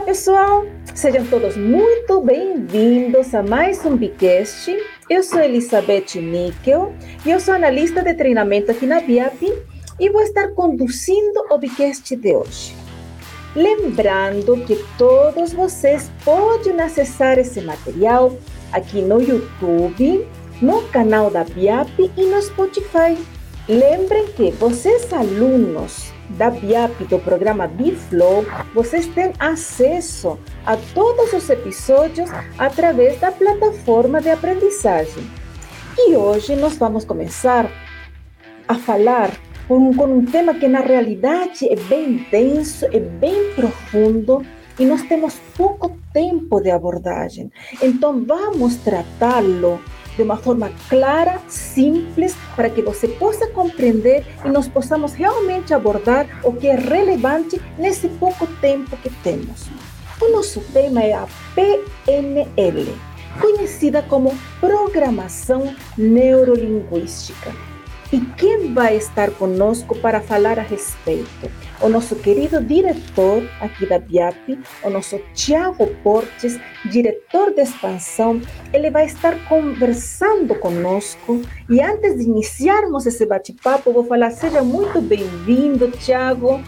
Olá, pessoal! Sejam todos muito bem-vindos a mais um Bicast. Eu sou Elizabeth Níquel e eu sou analista de treinamento aqui na BIAP e vou estar conduzindo o Bicast de hoje. Lembrando que todos vocês podem acessar esse material aqui no YouTube, no canal da BIAP e no Spotify. Lembrem que vocês, alunos da BIAP, do programa Biflow, vocês têm acesso a todos os episódios através da plataforma de aprendizagem. E hoje nós vamos começar a falar com, com um tema que na realidade é bem denso, é bem profundo e nós temos pouco tempo de abordagem. Então vamos tratá-lo de uma forma clara, simples, para que você possa compreender e nós possamos realmente abordar o que é relevante nesse pouco tempo que temos. O nosso tema é a PNL, conhecida como Programação Neurolinguística. E quem vai estar conosco para falar a respeito? O nosso querido diretor aqui da BIAP, o nosso Tiago Portes, diretor de expansão, ele vai estar conversando conosco. E antes de iniciarmos esse bate-papo, vou falar: seja muito bem-vindo, Tiago.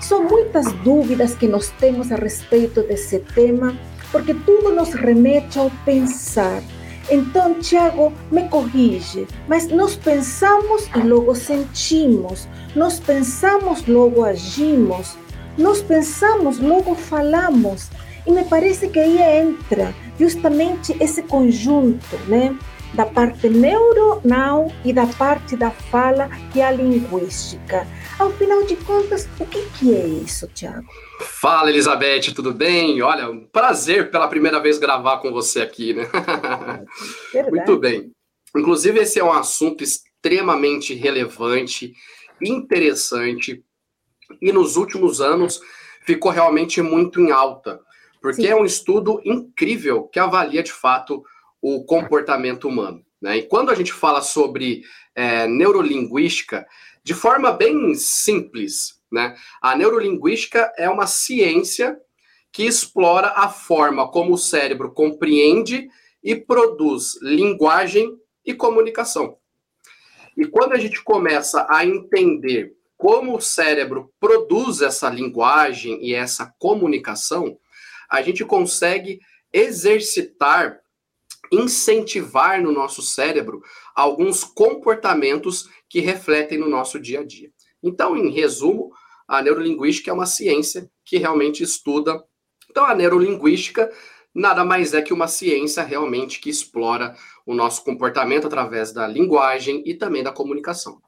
São muitas dúvidas que nós temos a respeito desse tema, porque tudo nos remete ao pensar então, Tiago, me corrige, mas nós pensamos e logo sentimos, nós pensamos, logo agimos, nós pensamos, logo falamos. E me parece que aí entra justamente esse conjunto, né? Da parte neuronal e da parte da fala, é a linguística. Ao final de contas, o que, que é isso, Tiago? Fala, Elizabeth, tudo bem? Olha, um prazer pela primeira vez gravar com você aqui, né? Muito bem. Inclusive, esse é um assunto extremamente relevante, interessante, e nos últimos anos ficou realmente muito em alta, porque Sim. é um estudo incrível que avalia de fato o comportamento humano. Né? E quando a gente fala sobre é, neurolinguística, de forma bem simples, né? A neurolinguística é uma ciência que explora a forma como o cérebro compreende e produz linguagem e comunicação. E quando a gente começa a entender como o cérebro produz essa linguagem e essa comunicação, a gente consegue exercitar, incentivar no nosso cérebro alguns comportamentos que refletem no nosso dia a dia. Então, em resumo, a neurolinguística é uma ciência que realmente estuda. Então, a neurolinguística nada mais é que uma ciência realmente que explora o nosso comportamento através da linguagem e também da comunicação.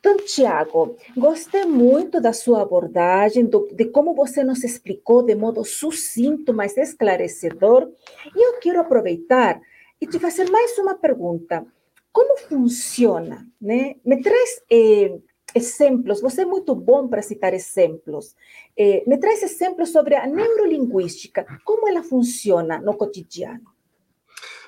Então, Tiago, gostei muito da sua abordagem, do, de como você nos explicou de modo sucinto, mas esclarecedor. E eu quero aproveitar e te fazer mais uma pergunta. Como funciona? Né? Me traz eh, exemplos, você é muito bom para citar exemplos. Eh, me traz exemplos sobre a neurolinguística, como ela funciona no cotidiano.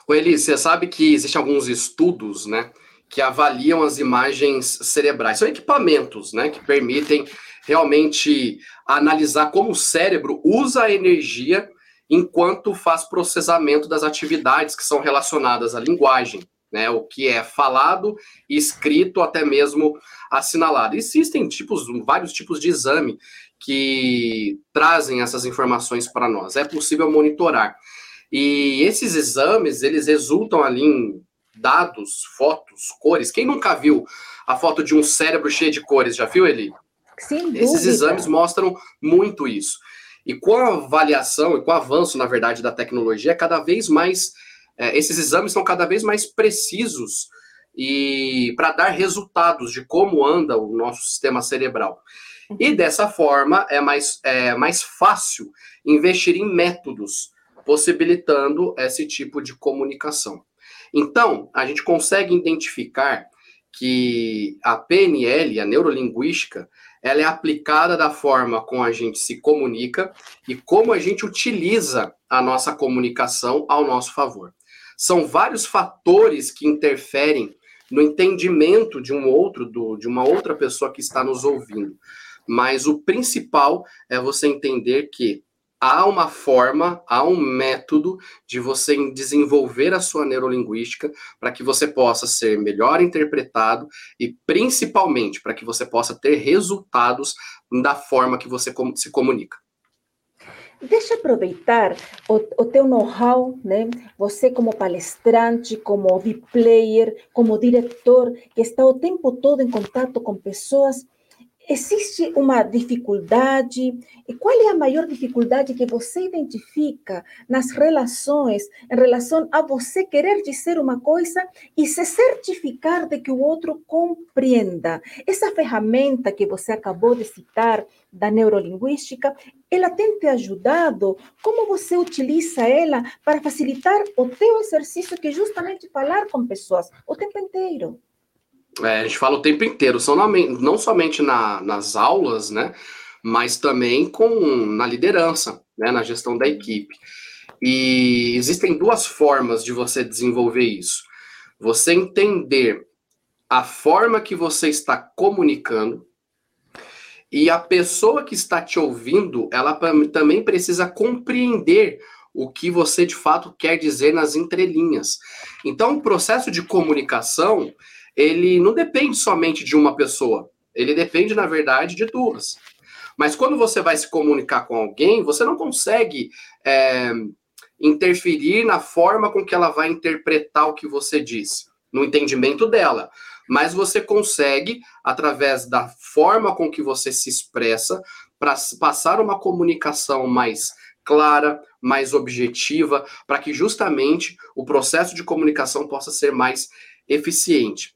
O Eli, você sabe que existem alguns estudos, né, que avaliam as imagens cerebrais. São equipamentos, né, que permitem realmente analisar como o cérebro usa a energia enquanto faz processamento das atividades que são relacionadas à linguagem né? O que é falado, escrito, até mesmo assinalado. Existem tipos, vários tipos de exame que trazem essas informações para nós. É possível monitorar. E esses exames, eles resultam ali em dados, fotos, cores. Quem nunca viu a foto de um cérebro cheio de cores? Já viu, Eli? Sim, Esses exames mostram muito isso. E com a avaliação e com o avanço, na verdade, da tecnologia, é cada vez mais é, esses exames são cada vez mais precisos e para dar resultados de como anda o nosso sistema cerebral. E dessa forma é mais, é mais fácil investir em métodos possibilitando esse tipo de comunicação. Então, a gente consegue identificar que a PNL, a neurolinguística, ela é aplicada da forma como a gente se comunica e como a gente utiliza a nossa comunicação ao nosso favor. São vários fatores que interferem no entendimento de um outro, do, de uma outra pessoa que está nos ouvindo. Mas o principal é você entender que há uma forma, há um método de você desenvolver a sua neurolinguística para que você possa ser melhor interpretado e principalmente para que você possa ter resultados da forma que você se comunica. Deixa aproveitar o, o teu know-how, né? Você como palestrante, como player, como diretor, que está o tempo todo em contato com pessoas Existe uma dificuldade? E qual é a maior dificuldade que você identifica nas relações, em relação a você querer dizer uma coisa e se certificar de que o outro compreenda? Essa ferramenta que você acabou de citar, da neurolinguística, ela tem te ajudado? Como você utiliza ela para facilitar o teu exercício, que é justamente falar com pessoas o tempo inteiro? É, a gente fala o tempo inteiro, são não somente na, nas aulas, né, mas também com na liderança, né, na gestão da equipe. E existem duas formas de você desenvolver isso. Você entender a forma que você está comunicando e a pessoa que está te ouvindo, ela também precisa compreender o que você de fato quer dizer nas entrelinhas. Então, o processo de comunicação, ele não depende somente de uma pessoa. Ele depende, na verdade, de duas. Mas quando você vai se comunicar com alguém, você não consegue é, interferir na forma com que ela vai interpretar o que você diz, no entendimento dela. Mas você consegue, através da forma com que você se expressa, para passar uma comunicação mais clara, mais objetiva, para que justamente o processo de comunicação possa ser mais eficiente.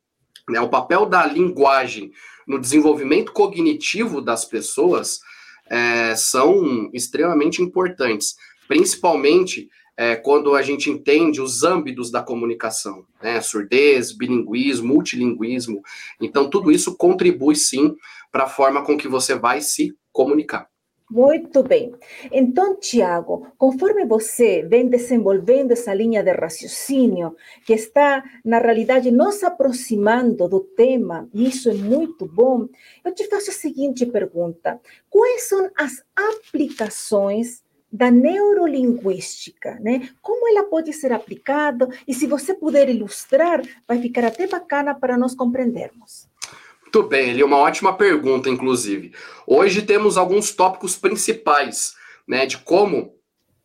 Né? O papel da linguagem no desenvolvimento cognitivo das pessoas é, são extremamente importantes, principalmente é, quando a gente entende os âmbitos da comunicação, né? surdez, bilinguismo, multilinguismo. Então, tudo isso contribui sim para a forma com que você vai se comunicar. Muito bem. Então, Tiago, conforme você vem desenvolvendo essa linha de raciocínio, que está, na realidade, nos aproximando do tema, e isso é muito bom, eu te faço a seguinte pergunta: quais são as aplicações da neurolinguística, né? Como ela pode ser aplicada? E se você puder ilustrar, vai ficar até bacana para nós compreendermos. Muito bem, ele é uma ótima pergunta, inclusive. Hoje temos alguns tópicos principais, né, de como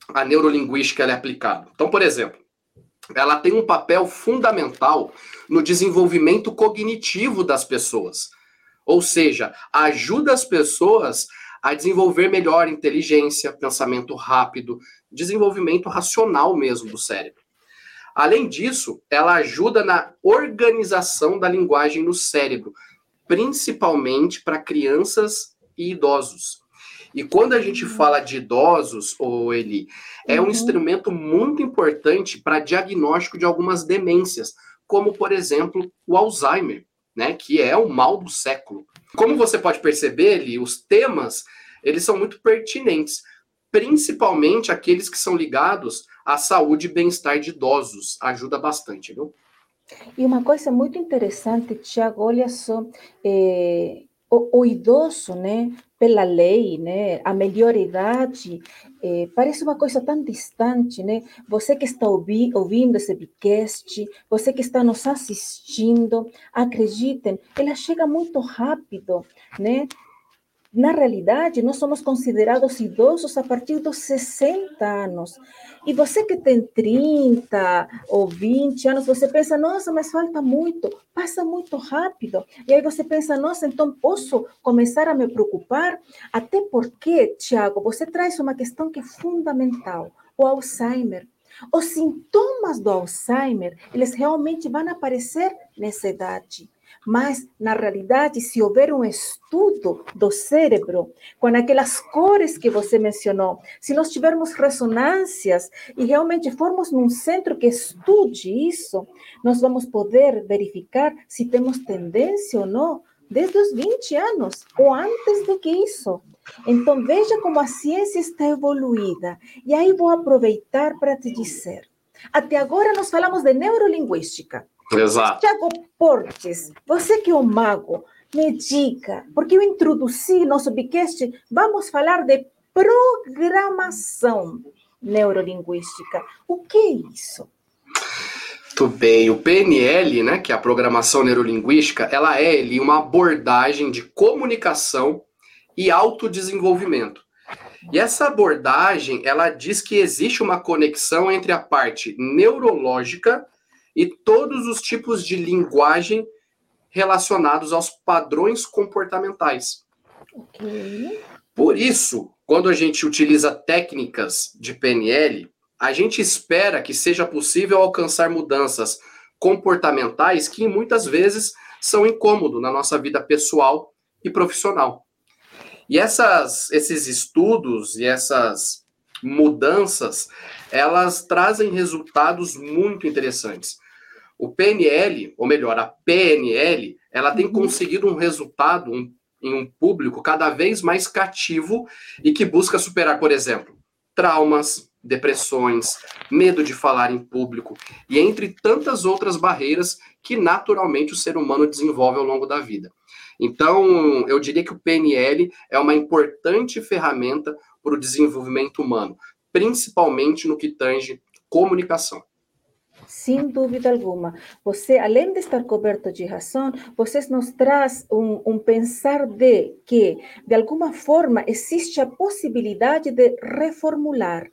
a neurolinguística é aplicada. Então, por exemplo, ela tem um papel fundamental no desenvolvimento cognitivo das pessoas. Ou seja, ajuda as pessoas a desenvolver melhor inteligência, pensamento rápido, desenvolvimento racional mesmo do cérebro. Além disso, ela ajuda na organização da linguagem no cérebro, principalmente para crianças e idosos. E quando a gente fala de idosos, ou Eli, é um uhum. instrumento muito importante para diagnóstico de algumas demências, como por exemplo o Alzheimer, né, que é o mal do século. Como você pode perceber, Eli, os temas eles são muito pertinentes, principalmente aqueles que são ligados à saúde e bem-estar de idosos. Ajuda bastante, viu? E uma coisa muito interessante, Tiago, olha só, é, o, o, idoso, né, pela lei, né, a melhor idade, é, parece uma coisa tão distante, né? Você que está ouvi, ouvindo esse podcast, você que está nos assistindo, acreditem, ela chega muito rápido, né? Na realidade, nós somos considerados idosos a partir dos 60 anos. E você que tem 30 ou 20 anos, você pensa, nossa, mas falta muito, passa muito rápido. E aí você pensa, nossa, então posso começar a me preocupar? Até porque, Tiago, você traz uma questão que é fundamental: o Alzheimer. Os sintomas do Alzheimer, eles realmente vão aparecer nessa idade. Mas, na realidade, se houver um estudo do cérebro, com aquelas cores que você mencionou, se nós tivermos ressonâncias e realmente formos num centro que estude isso, nós vamos poder verificar se temos tendência ou não desde os 20 anos ou antes do que isso. Então, veja como a ciência está evoluída. E aí vou aproveitar para te dizer. Até agora nós falamos de neurolinguística. Exato. Tiago Portes, você que é um mago, me diga, porque eu introduzi nosso podcast, vamos falar de programação neurolinguística. O que é isso? Muito bem. O PNL, né, que é a programação neurolinguística, ela é uma abordagem de comunicação e autodesenvolvimento. E essa abordagem, ela diz que existe uma conexão entre a parte neurológica e todos os tipos de linguagem relacionados aos padrões comportamentais. Okay. Por isso, quando a gente utiliza técnicas de PNL, a gente espera que seja possível alcançar mudanças comportamentais que muitas vezes são incômodos na nossa vida pessoal e profissional. E essas, esses estudos e essas mudanças, elas trazem resultados muito interessantes. O PNL, ou melhor, a PNL, ela tem uhum. conseguido um resultado um, em um público cada vez mais cativo e que busca superar, por exemplo, traumas, depressões, medo de falar em público e entre tantas outras barreiras que naturalmente o ser humano desenvolve ao longo da vida. Então, eu diria que o PNL é uma importante ferramenta para o desenvolvimento humano, principalmente no que tange comunicação. Sem dúvida alguma. Você, além de estar coberto de razão, você nos traz um, pensar de que, de alguma forma, existe a possibilidade de reformular,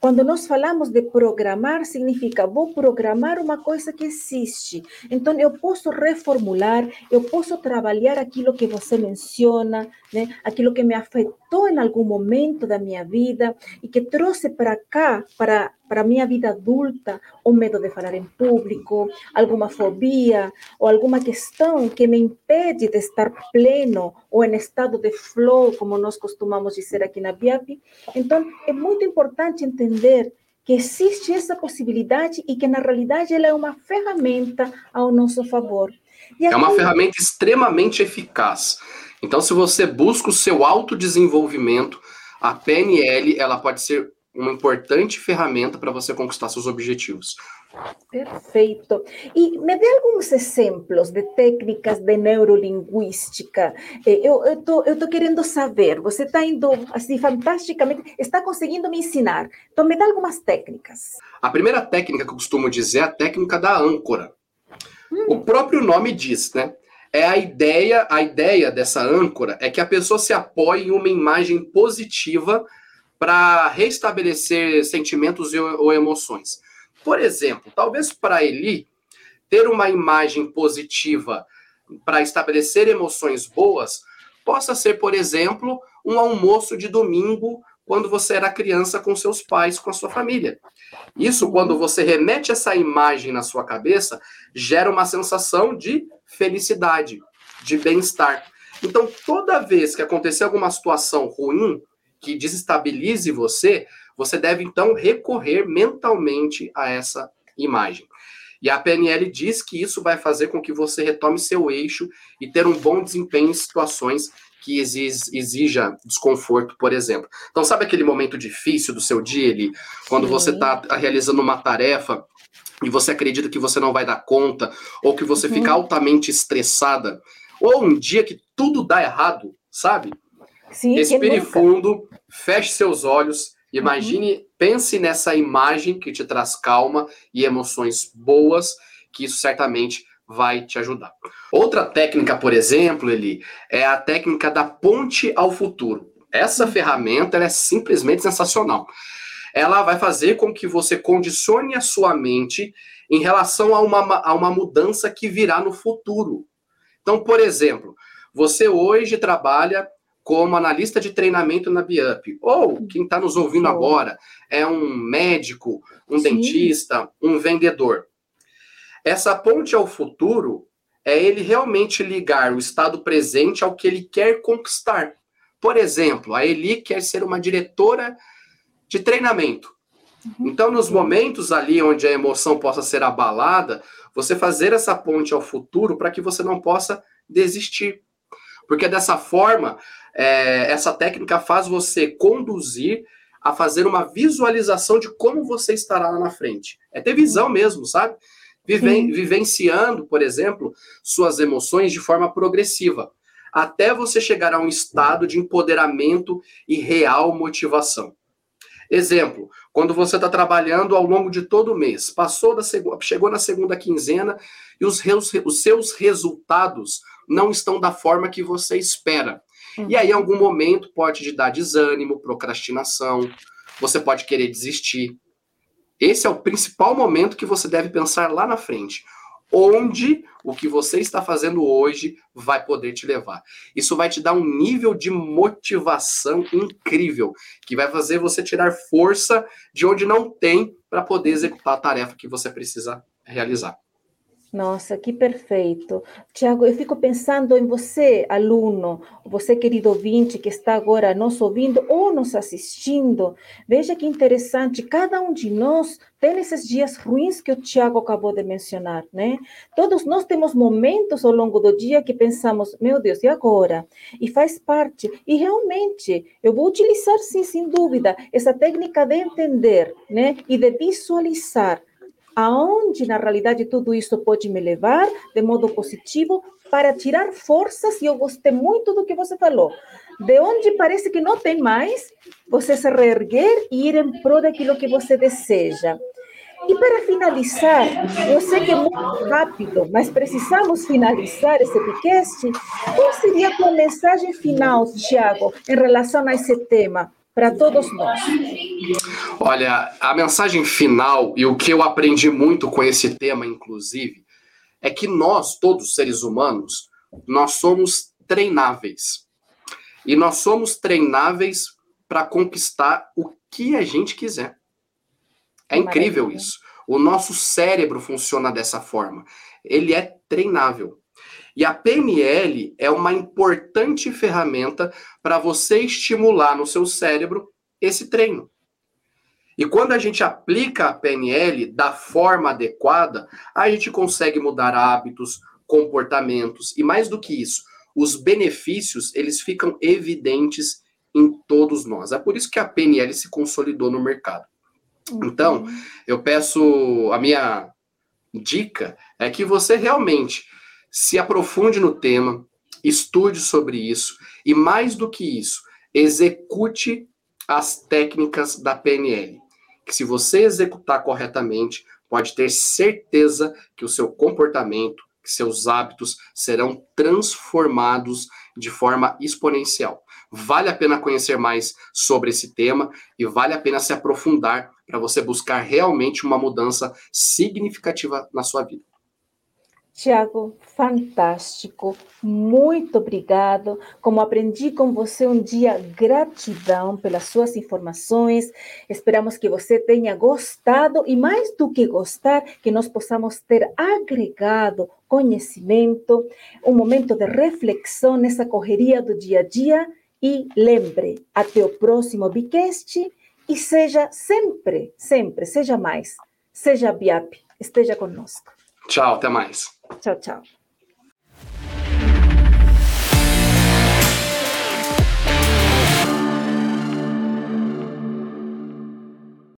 quando nós falamos de programar, significa vou programar uma coisa que existe. Então, eu posso reformular, eu posso trabalhar aquilo que você menciona, né? aquilo que me afetou em algum momento da minha vida e que trouxe para cá, para para a minha vida adulta, o medo de falar em público, alguma fobia ou alguma questão que me impede de estar pleno ou em estado de flow, como nós costumamos dizer aqui na BIAP. Então, é muito importante entender que existe essa possibilidade e que, na realidade, ela é uma ferramenta ao nosso favor. Aqui... É uma ferramenta extremamente eficaz. Então, se você busca o seu autodesenvolvimento, a PNL ela pode ser uma importante ferramenta para você conquistar seus objetivos. Perfeito. E me dê alguns exemplos de técnicas de neurolinguística. Eh, eu estou eu tô querendo saber, você está indo assim fantasticamente, está conseguindo me ensinar. Então, me dá algumas técnicas. A primeira técnica que eu costumo dizer é a técnica da âncora. Hum. O próprio nome diz, né? É a ideia, a ideia dessa âncora é que a pessoa se apoie em uma imagem positiva para restabelecer sentimentos ou emoções. Por exemplo, talvez para Eli, ter uma imagem positiva para estabelecer emoções boas possa ser, por exemplo, um almoço de domingo quando você era criança com seus pais, com a sua família. Isso, quando você remete essa imagem na sua cabeça, gera uma sensação de felicidade, de bem-estar. Então, toda vez que acontecer alguma situação ruim, que desestabilize você, você deve então recorrer mentalmente a essa imagem. E a PNL diz que isso vai fazer com que você retome seu eixo e ter um bom desempenho em situações que exija desconforto, por exemplo. Então, sabe aquele momento difícil do seu dia, ali, quando Sim. você está realizando uma tarefa e você acredita que você não vai dar conta, ou que você uhum. fica altamente estressada, ou um dia que tudo dá errado, sabe? Sim, Respire fundo, feche seus olhos, imagine, uhum. pense nessa imagem que te traz calma e emoções boas, que isso certamente vai te ajudar. Outra técnica, por exemplo, Eli, é a técnica da ponte ao futuro. Essa uhum. ferramenta é simplesmente sensacional. Ela vai fazer com que você condicione a sua mente em relação a uma, a uma mudança que virá no futuro. Então, por exemplo, você hoje trabalha como analista de treinamento na BIUP. Ou quem está nos ouvindo agora é um médico, um Sim. dentista, um vendedor. Essa ponte ao futuro é ele realmente ligar o estado presente ao que ele quer conquistar. Por exemplo, a Eli quer ser uma diretora de treinamento. Uhum. Então, nos momentos ali onde a emoção possa ser abalada, você fazer essa ponte ao futuro para que você não possa desistir. Porque dessa forma, é, essa técnica faz você conduzir a fazer uma visualização de como você estará lá na frente. É ter visão mesmo, sabe? Viven, vivenciando, por exemplo, suas emoções de forma progressiva. até você chegar a um estado de empoderamento e real motivação. Exemplo, quando você está trabalhando ao longo de todo o mês, passou da segunda, chegou na segunda quinzena e os, os seus resultados não estão da forma que você espera. E aí, em algum momento, pode te dar desânimo, procrastinação, você pode querer desistir. Esse é o principal momento que você deve pensar lá na frente onde o que você está fazendo hoje vai poder te levar. Isso vai te dar um nível de motivação incrível, que vai fazer você tirar força de onde não tem para poder executar a tarefa que você precisa realizar. Nossa, que perfeito. Tiago, eu fico pensando em você, aluno, você, querido ouvinte, que está agora nos ouvindo ou nos assistindo. Veja que interessante, cada um de nós tem esses dias ruins que o Tiago acabou de mencionar, né? Todos nós temos momentos ao longo do dia que pensamos, meu Deus, e agora? E faz parte. E realmente, eu vou utilizar, sim, sem dúvida, essa técnica de entender, né? E de visualizar aonde na realidade tudo isso pode me levar de modo positivo para tirar forças, e eu gostei muito do que você falou, de onde parece que não tem mais, você se reerguer e ir em prol daquilo que você deseja. E para finalizar, eu sei que é muito rápido, mas precisamos finalizar esse podcast. Qual seria a tua mensagem final, Tiago, em relação a esse tema? Para todos nós. Olha, a mensagem final e o que eu aprendi muito com esse tema, inclusive, é que nós, todos seres humanos, nós somos treináveis. E nós somos treináveis para conquistar o que a gente quiser. É incrível isso. O nosso cérebro funciona dessa forma. Ele é treinável. E a PNL é uma importante ferramenta para você estimular no seu cérebro esse treino. E quando a gente aplica a PNL da forma adequada, a gente consegue mudar hábitos, comportamentos e mais do que isso, os benefícios, eles ficam evidentes em todos nós. É por isso que a PNL se consolidou no mercado. Então, eu peço a minha dica é que você realmente se aprofunde no tema, estude sobre isso e, mais do que isso, execute as técnicas da PNL. Que se você executar corretamente, pode ter certeza que o seu comportamento, que seus hábitos serão transformados de forma exponencial. Vale a pena conhecer mais sobre esse tema e vale a pena se aprofundar para você buscar realmente uma mudança significativa na sua vida. Tiago, fantástico, muito obrigado. Como aprendi com você um dia, gratidão pelas suas informações. Esperamos que você tenha gostado e, mais do que gostar, que nós possamos ter agregado conhecimento, um momento de reflexão nessa correria do dia a dia. E lembre, até o próximo Bicast e seja sempre, sempre, seja mais, seja BIAP, esteja conosco. Tchau, até mais. Tchau, tchau.